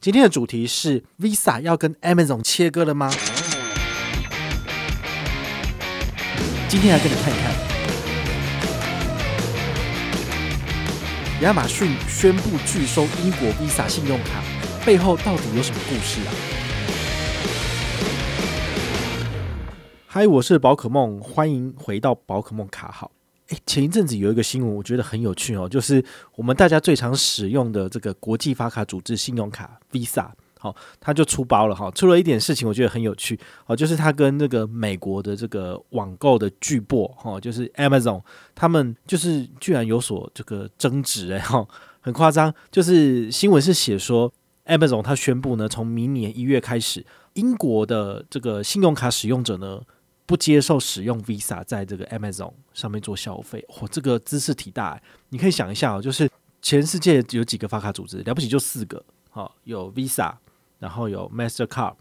今天的主题是 Visa 要跟 Amazon 切割了吗？今天来跟你看一看，亚马逊宣布拒收英国 Visa 信用卡，背后到底有什么故事啊？嗨，我是宝可梦，欢迎回到宝可梦卡号。诶，前一阵子有一个新闻，我觉得很有趣哦，就是我们大家最常使用的这个国际发卡组织信用卡 Visa，好，它就出包了哈，出了一点事情，我觉得很有趣哦，就是它跟那个美国的这个网购的巨擘哈，就是 Amazon，他们就是居然有所这个争执哎哈，很夸张，就是新闻是写说 Amazon 它宣布呢，从明年一月开始，英国的这个信用卡使用者呢。不接受使用 Visa 在这个 Amazon 上面做消费，嚯，这个兹事体大。你可以想一下哦，就是全世界有几个发卡组织，了不起就四个，好，有 Visa，然后有 Mastercard，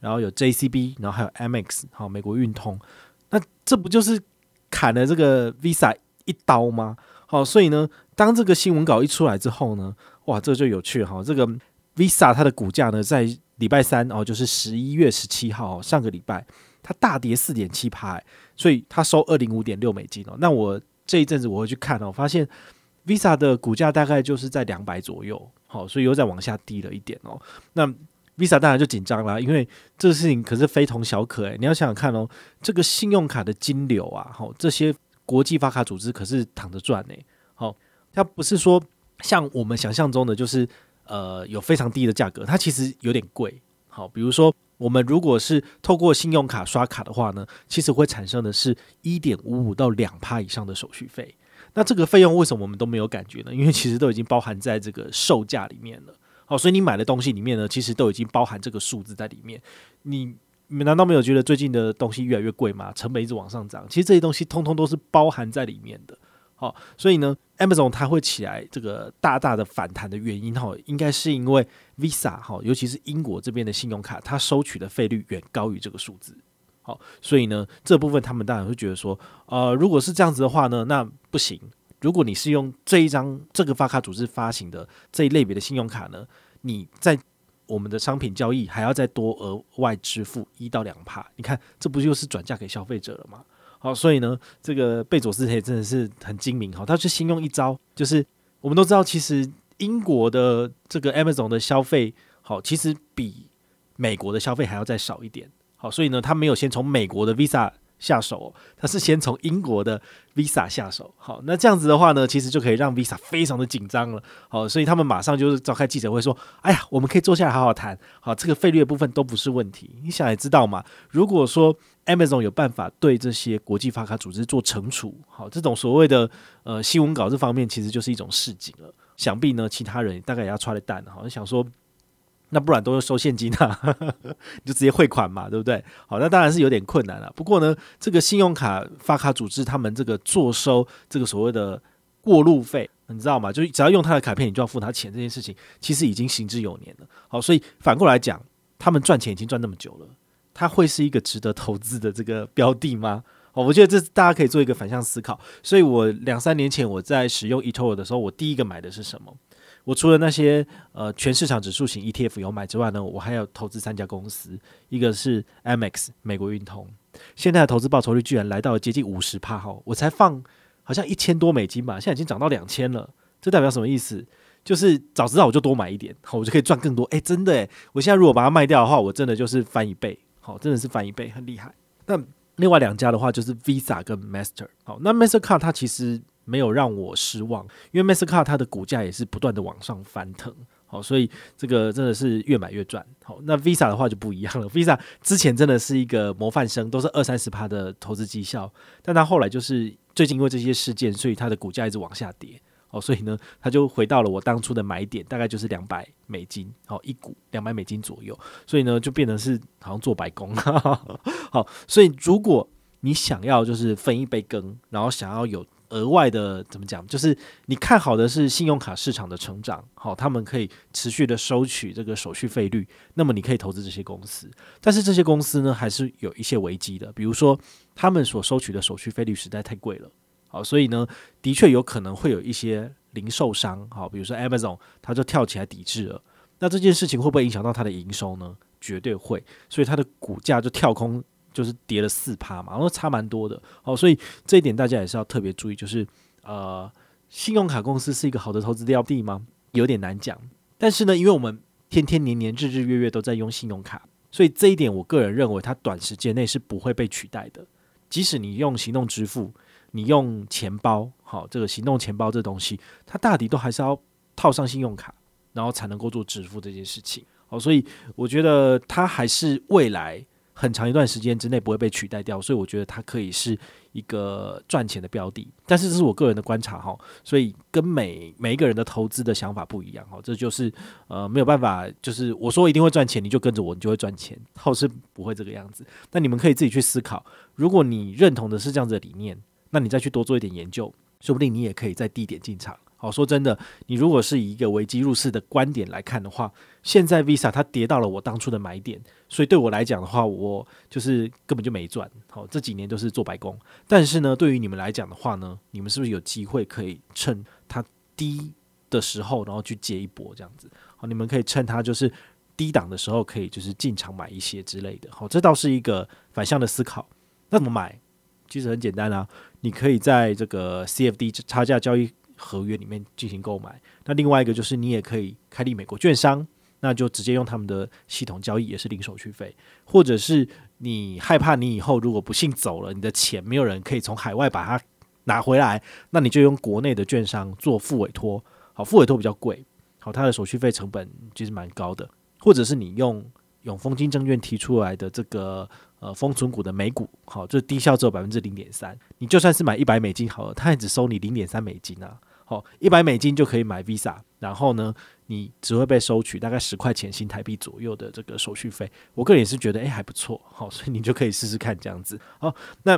然后有 JCB，然后还有 Amex，好，美国运通。那这不就是砍了这个 Visa 一刀吗？好，所以呢，当这个新闻稿一出来之后呢，哇，这就有趣哈。这个 Visa 它的股价呢，在礼拜三哦，就是十一月十七号，上个礼拜。它大跌四点七趴，所以它收二零五点六美金哦。那我这一阵子我会去看哦，发现 Visa 的股价大概就是在两百左右，好，所以又再往下低了一点哦。那 Visa 当然就紧张啦，因为这个事情可是非同小可诶。你要想想看哦，这个信用卡的金流啊，好，这些国际发卡组织可是躺着赚呢。好，它不是说像我们想象中的，就是呃有非常低的价格，它其实有点贵。好，比如说。我们如果是透过信用卡刷卡的话呢，其实会产生的是一点五五到两趴以上的手续费。那这个费用为什么我们都没有感觉呢？因为其实都已经包含在这个售价里面了。好，所以你买的东西里面呢，其实都已经包含这个数字在里面。你你难道没有觉得最近的东西越来越贵吗？成本一直往上涨，其实这些东西通通都是包含在里面的。好，所以呢，Amazon 它会起来这个大大的反弹的原因哈，应该是因为 Visa 哈，尤其是英国这边的信用卡，它收取的费率远高于这个数字。好，所以呢，这部分他们当然会觉得说，呃，如果是这样子的话呢，那不行。如果你是用这一张这个发卡组织发行的这一类别的信用卡呢，你在我们的商品交易还要再多额外支付一到两趴，你看这不就是转嫁给消费者了吗？好，所以呢，这个贝佐斯也真的是很精明哈，他就先用一招，就是我们都知道，其实英国的这个 Amazon 的消费，好，其实比美国的消费还要再少一点。好，所以呢，他没有先从美国的 Visa。下手，他是先从英国的 Visa 下手。好，那这样子的话呢，其实就可以让 Visa 非常的紧张了。好，所以他们马上就是召开记者会说：“哎呀，我们可以坐下来好好谈。好，这个费率的部分都不是问题。你想也知道嘛，如果说 Amazon 有办法对这些国际发卡组织做惩处，好，这种所谓的呃新闻稿这方面，其实就是一种示警了。想必呢，其他人大概也要踹了蛋，好像想说。”那不然都是收现金啊，你 就直接汇款嘛，对不对？好，那当然是有点困难了。不过呢，这个信用卡发卡组织他们这个坐收这个所谓的过路费，你知道吗？就只要用他的卡片，你就要付他钱，这件事情其实已经行之有年了。好，所以反过来讲，他们赚钱已经赚那么久了，它会是一个值得投资的这个标的吗？哦，我觉得这大家可以做一个反向思考。所以我两三年前我在使用 eToro 的时候，我第一个买的是什么？我除了那些呃全市场指数型 ETF 有买之外呢，我还有投资三家公司，一个是 Amex 美国运通，现在的投资报酬率居然来到了接近五十趴哈，我才放好像一千多美金吧，现在已经涨到两千了，这代表什么意思？就是早知道我就多买一点，好，我就可以赚更多。诶、真的诶，我现在如果把它卖掉的话，我真的就是翻一倍，好，真的是翻一倍，很厉害。那另外两家的话就是 Visa 跟 Master，好，那 Mastercard 它其实。没有让我失望，因为 Mastercard 它的股价也是不断的往上翻腾，好，所以这个真的是越买越赚。好，那 Visa 的话就不一样了，Visa 之前真的是一个模范生，都是二三十趴的投资绩效，但它后来就是最近因为这些事件，所以它的股价一直往下跌，哦，所以呢，它就回到了我当初的买点，大概就是两百美金，好，一股两百美金左右，所以呢，就变成是好像做白工，好，所以如果你想要就是分一杯羹，然后想要有。额外的怎么讲？就是你看好的是信用卡市场的成长，好，他们可以持续的收取这个手续费率，那么你可以投资这些公司。但是这些公司呢，还是有一些危机的，比如说他们所收取的手续费率实在太贵了，好，所以呢，的确有可能会有一些零售商，好，比如说 Amazon，他就跳起来抵制了。那这件事情会不会影响到它的营收呢？绝对会，所以它的股价就跳空，就是跌了四趴嘛，然后差蛮多的。好，所以这一点大家也是要特别注意，就是呃，信用卡公司是一个好的投资标的吗？有点难讲。但是呢，因为我们天天年年日日月月都在用信用卡，所以这一点我个人认为它短时间内是不会被取代的。即使你用行动支付，你用钱包，好，这个行动钱包这东西，它大抵都还是要套上信用卡，然后才能够做支付这件事情。好，所以我觉得它还是未来很长一段时间之内不会被取代掉，所以我觉得它可以是一个赚钱的标的。但是这是我个人的观察哈，所以跟每每一个人的投资的想法不一样哈，这就是呃没有办法，就是我说一定会赚钱，你就跟着我，你就会赚钱，后是不会这个样子。那你们可以自己去思考，如果你认同的是这样子的理念，那你再去多做一点研究，说不定你也可以在低点进场。好，说真的，你如果是以一个危机入市的观点来看的话，现在 Visa 它跌到了我当初的买点，所以对我来讲的话，我就是根本就没赚。好，这几年都是做白工。但是呢，对于你们来讲的话呢，你们是不是有机会可以趁它低的时候，然后去接一波这样子？好，你们可以趁它就是低档的时候，可以就是进场买一些之类的。好，这倒是一个反向的思考。那怎么买？其实很简单啊，你可以在这个 CFD 差价交易。合约里面进行购买，那另外一个就是你也可以开立美国券商，那就直接用他们的系统交易，也是零手续费。或者是你害怕你以后如果不幸走了，你的钱没有人可以从海外把它拿回来，那你就用国内的券商做副委托。好，副委托比较贵，好，它的手续费成本其实蛮高的。或者是你用永丰金证券提出来的这个。呃，封存股的美股好，就低消只有百分之零点三，你就算是买一百美金好了，他也只收你零点三美金啊。好，一百美金就可以买 Visa，然后呢，你只会被收取大概十块钱新台币左右的这个手续费。我个人也是觉得，诶，还不错，好，所以你就可以试试看这样子。好，那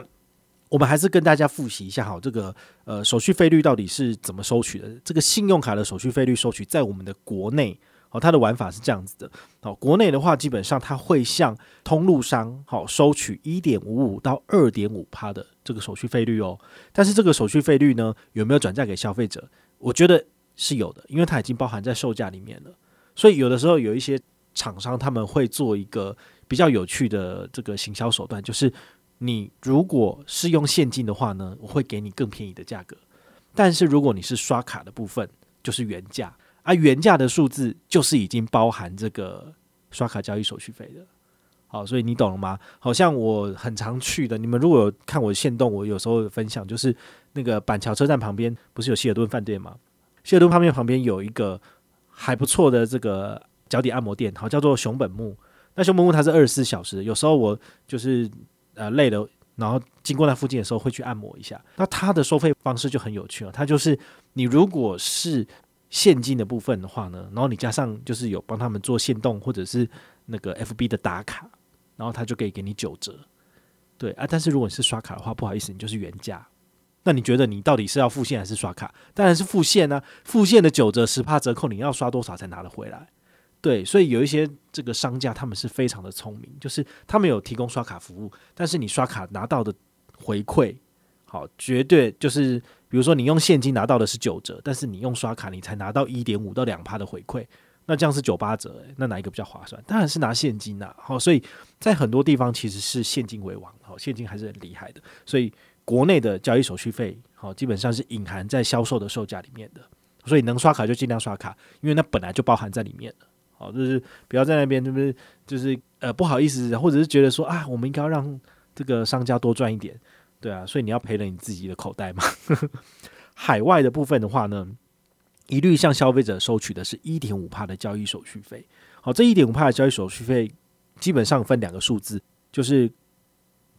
我们还是跟大家复习一下，好，这个呃手续费率到底是怎么收取的？这个信用卡的手续费率收取在我们的国内。哦，它的玩法是这样子的。哦，国内的话，基本上它会向通路商好收取一点五五到二点五趴的这个手续费率哦。但是这个手续费率呢，有没有转嫁给消费者？我觉得是有的，因为它已经包含在售价里面了。所以有的时候有一些厂商他们会做一个比较有趣的这个行销手段，就是你如果是用现金的话呢，我会给你更便宜的价格。但是如果你是刷卡的部分，就是原价。啊，原价的数字就是已经包含这个刷卡交易手续费的，好，所以你懂了吗？好像我很常去的，你们如果看我线动，我有时候分享，就是那个板桥车站旁边不是有希尔顿饭店吗？希尔顿旁边旁边有一个还不错的这个脚底按摩店，好，叫做熊本木。那熊本木它是二十四小时，有时候我就是呃累了，然后经过那附近的时候会去按摩一下。那它的收费方式就很有趣了，它就是你如果是现金的部分的话呢，然后你加上就是有帮他们做限动或者是那个 FB 的打卡，然后他就可以给你九折，对啊。但是如果你是刷卡的话，不好意思，你就是原价。那你觉得你到底是要付现还是刷卡？当然是付现啊，付现的九折十趴折扣，你要刷多少才拿得回来？对，所以有一些这个商家他们是非常的聪明，就是他们有提供刷卡服务，但是你刷卡拿到的回馈，好，绝对就是。比如说，你用现金拿到的是九折，但是你用刷卡，你才拿到一点五到两趴的回馈，那这样是九八折，那哪一个比较划算？当然是拿现金呐。好，所以在很多地方其实是现金为王，好，现金还是很厉害的。所以国内的交易手续费，好，基本上是隐含在销售的售价里面的。所以能刷卡就尽量刷卡，因为那本来就包含在里面了。好，就是不要在那边，就是就是呃不好意思，或者是觉得说啊，我们应该要让这个商家多赚一点。对啊，所以你要赔了你自己的口袋嘛。海外的部分的话呢，一律向消费者收取的是一点五趴的交易手续费。好，这一点五趴的交易手续费基本上分两个数字，就是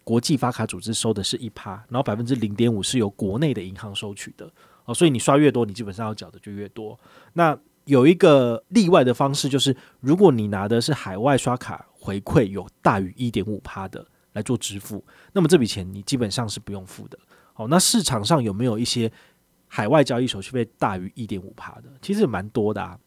国际发卡组织收的是一趴，然后百分之零点五是由国内的银行收取的。哦，所以你刷越多，你基本上要缴的就越多。那有一个例外的方式，就是如果你拿的是海外刷卡回馈有大于一点五趴的。来做支付，那么这笔钱你基本上是不用付的。好，那市场上有没有一些海外交易手续费大于一点五趴的？其实蛮多的啊，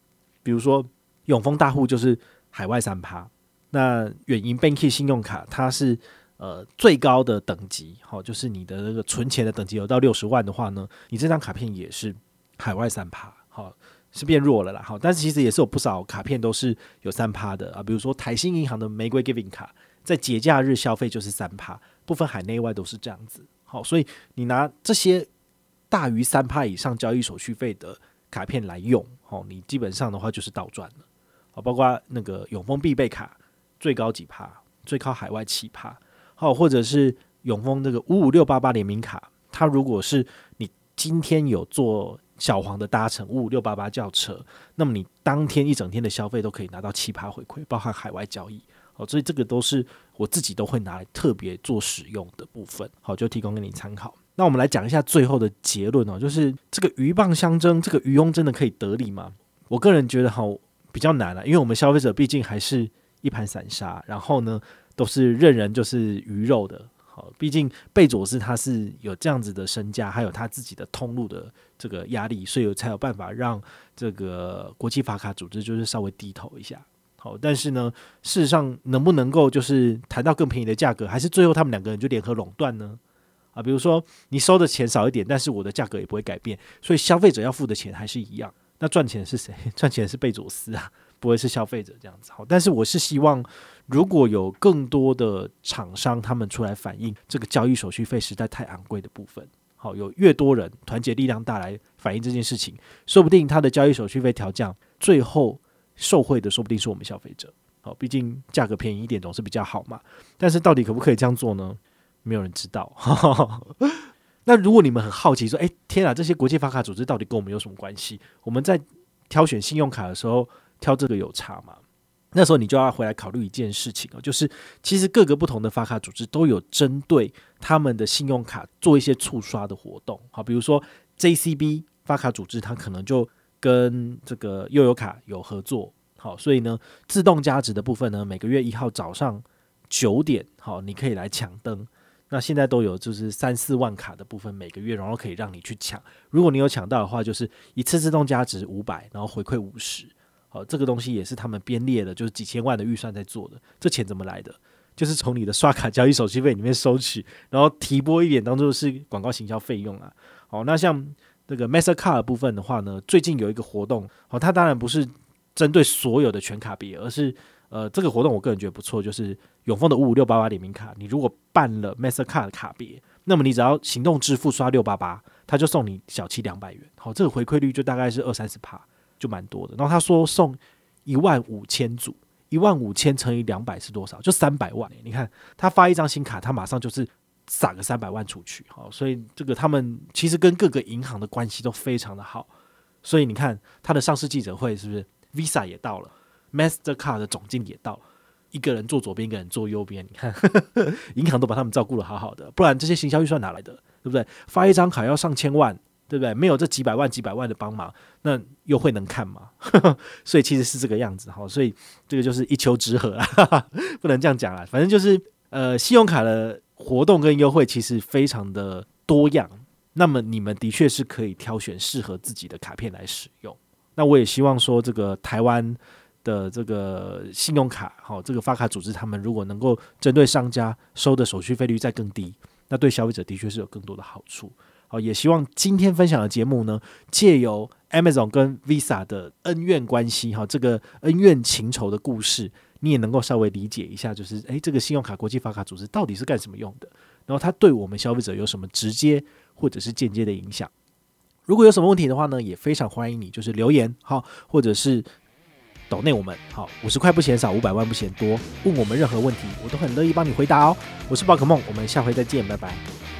比如说永丰大户就是海外三趴，那远银 Banky 信用卡它是呃最高的等级，好，就是你的那个存钱的等级有到六十万的话呢，你这张卡片也是海外三趴。好，是变弱了啦，好，但是其实也是有不少卡片都是有三趴的啊，比如说台新银行的玫瑰 Giving 卡，在节假日消费就是三趴，不分海内外都是这样子。好，所以你拿这些大于三趴以上交易手续费的卡片来用，好，你基本上的话就是倒赚了。好，包括那个永丰必备卡，最高几趴，最高海外七趴。好，或者是永丰这个五五六八八联名卡，它如果是你今天有做。小黄的搭乘五五六八八轿车，那么你当天一整天的消费都可以拿到七趴回馈，包含海外交易。哦，所以这个都是我自己都会拿来特别做使用的部分。好，就提供给你参考。那我们来讲一下最后的结论哦，就是这个鷸蚌相争，这个渔翁真的可以得利吗？我个人觉得好比较难了，因为我们消费者毕竟还是一盘散沙，然后呢都是任人就是鱼肉的。好，毕竟贝佐斯他是有这样子的身价，还有他自己的通路的这个压力，所以才有办法让这个国际法卡组织就是稍微低头一下。好，但是呢，事实上能不能够就是谈到更便宜的价格，还是最后他们两个人就联合垄断呢？啊，比如说你收的钱少一点，但是我的价格也不会改变，所以消费者要付的钱还是一样。那赚钱是谁？赚钱是贝佐斯啊，不会是消费者这样子。好，但是我是希望。如果有更多的厂商他们出来反映这个交易手续费实在太昂贵的部分，好，有越多人团结力量大来反映这件事情，说不定他的交易手续费调降，最后受惠的说不定是我们消费者。好，毕竟价格便宜一点总是比较好嘛。但是到底可不可以这样做呢？没有人知道。那如果你们很好奇说，诶，天啊，这些国际发卡组织到底跟我们有什么关系？我们在挑选信用卡的时候挑这个有差吗？那时候你就要回来考虑一件事情哦，就是其实各个不同的发卡组织都有针对他们的信用卡做一些促刷的活动，好，比如说 JCB 发卡组织，它可能就跟这个悠游卡有合作，好，所以呢，自动加值的部分呢，每个月一号早上九点，好，你可以来抢灯。那现在都有就是三四万卡的部分，每个月然后可以让你去抢，如果你有抢到的话，就是一次自动加值五百，然后回馈五十。好，这个东西也是他们编列的，就是几千万的预算在做的。这钱怎么来的？就是从你的刷卡交易手续费里面收取，然后提拨一点当做是广告行销费用啊。好，那像这个 Mastercard 部分的话呢，最近有一个活动，好，它当然不是针对所有的全卡别，而是呃，这个活动我个人觉得不错，就是永丰的五五六八八联名卡，你如果办了 Mastercard 的卡别，那么你只要行动支付刷六八八，他就送你小七两百元。好，这个回馈率就大概是二三十趴。就蛮多的，然后他说送一万五千组，一万五千乘以两百是多少？就三百万。你看他发一张新卡，他马上就是撒个三百万出去，好，所以这个他们其实跟各个银行的关系都非常的好。所以你看他的上市记者会是不是？Visa 也到了，Mastercard 的总经理也到了，一个人坐左边，一个人坐右边。你看 银行都把他们照顾得好好的，不然这些行销预算哪来的？对不对？发一张卡要上千万。对不对？没有这几百万、几百万的帮忙，那又会能看吗？所以其实是这个样子哈。所以这个就是一丘之貉啊，不能这样讲啊。反正就是呃，信用卡的活动跟优惠其实非常的多样。那么你们的确是可以挑选适合自己的卡片来使用。那我也希望说，这个台湾的这个信用卡，好，这个发卡组织他们如果能够针对商家收的手续费率再更低，那对消费者的确是有更多的好处。好，也希望今天分享的节目呢，借由 Amazon 跟 Visa 的恩怨关系，哈，这个恩怨情仇的故事，你也能够稍微理解一下，就是，诶，这个信用卡国际发卡组织到底是干什么用的？然后它对我们消费者有什么直接或者是间接的影响？如果有什么问题的话呢，也非常欢迎你，就是留言，好，或者是抖内我们，好，五十块不嫌少，五百万不嫌多，问我们任何问题，我都很乐意帮你回答哦。我是宝可梦，我们下回再见，拜拜。